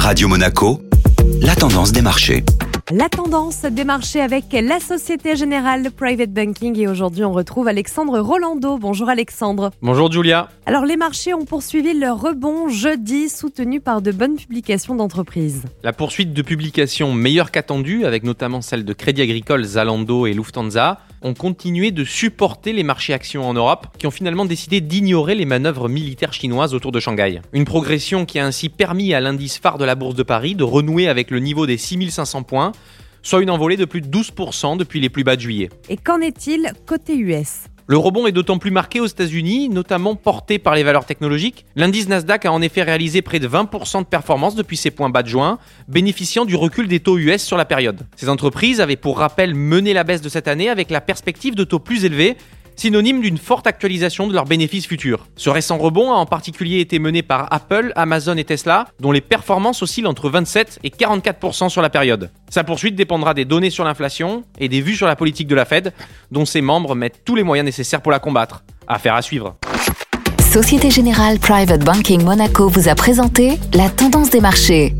Radio Monaco, la tendance des marchés. La tendance des marchés avec la Société Générale Private Banking et aujourd'hui on retrouve Alexandre Rolando. Bonjour Alexandre. Bonjour Julia. Alors les marchés ont poursuivi leur rebond jeudi soutenu par de bonnes publications d'entreprises. La poursuite de publications meilleures qu'attendues avec notamment celles de Crédit Agricole, Zalando et Lufthansa ont continué de supporter les marchés actions en Europe qui ont finalement décidé d'ignorer les manœuvres militaires chinoises autour de Shanghai. Une progression qui a ainsi permis à l'indice phare de la bourse de Paris de renouer avec le niveau des 6500 points soit une envolée de plus de 12% depuis les plus bas de juillet. Et qu'en est-il côté US le rebond est d'autant plus marqué aux États-Unis, notamment porté par les valeurs technologiques. L'indice Nasdaq a en effet réalisé près de 20% de performance depuis ses points bas de juin, bénéficiant du recul des taux US sur la période. Ces entreprises avaient pour rappel mené la baisse de cette année avec la perspective de taux plus élevés synonyme d'une forte actualisation de leurs bénéfices futurs. Ce récent rebond a en particulier été mené par Apple, Amazon et Tesla, dont les performances oscillent entre 27 et 44% sur la période. Sa poursuite dépendra des données sur l'inflation et des vues sur la politique de la Fed, dont ses membres mettent tous les moyens nécessaires pour la combattre. Affaire à suivre. Société Générale Private Banking Monaco vous a présenté la tendance des marchés.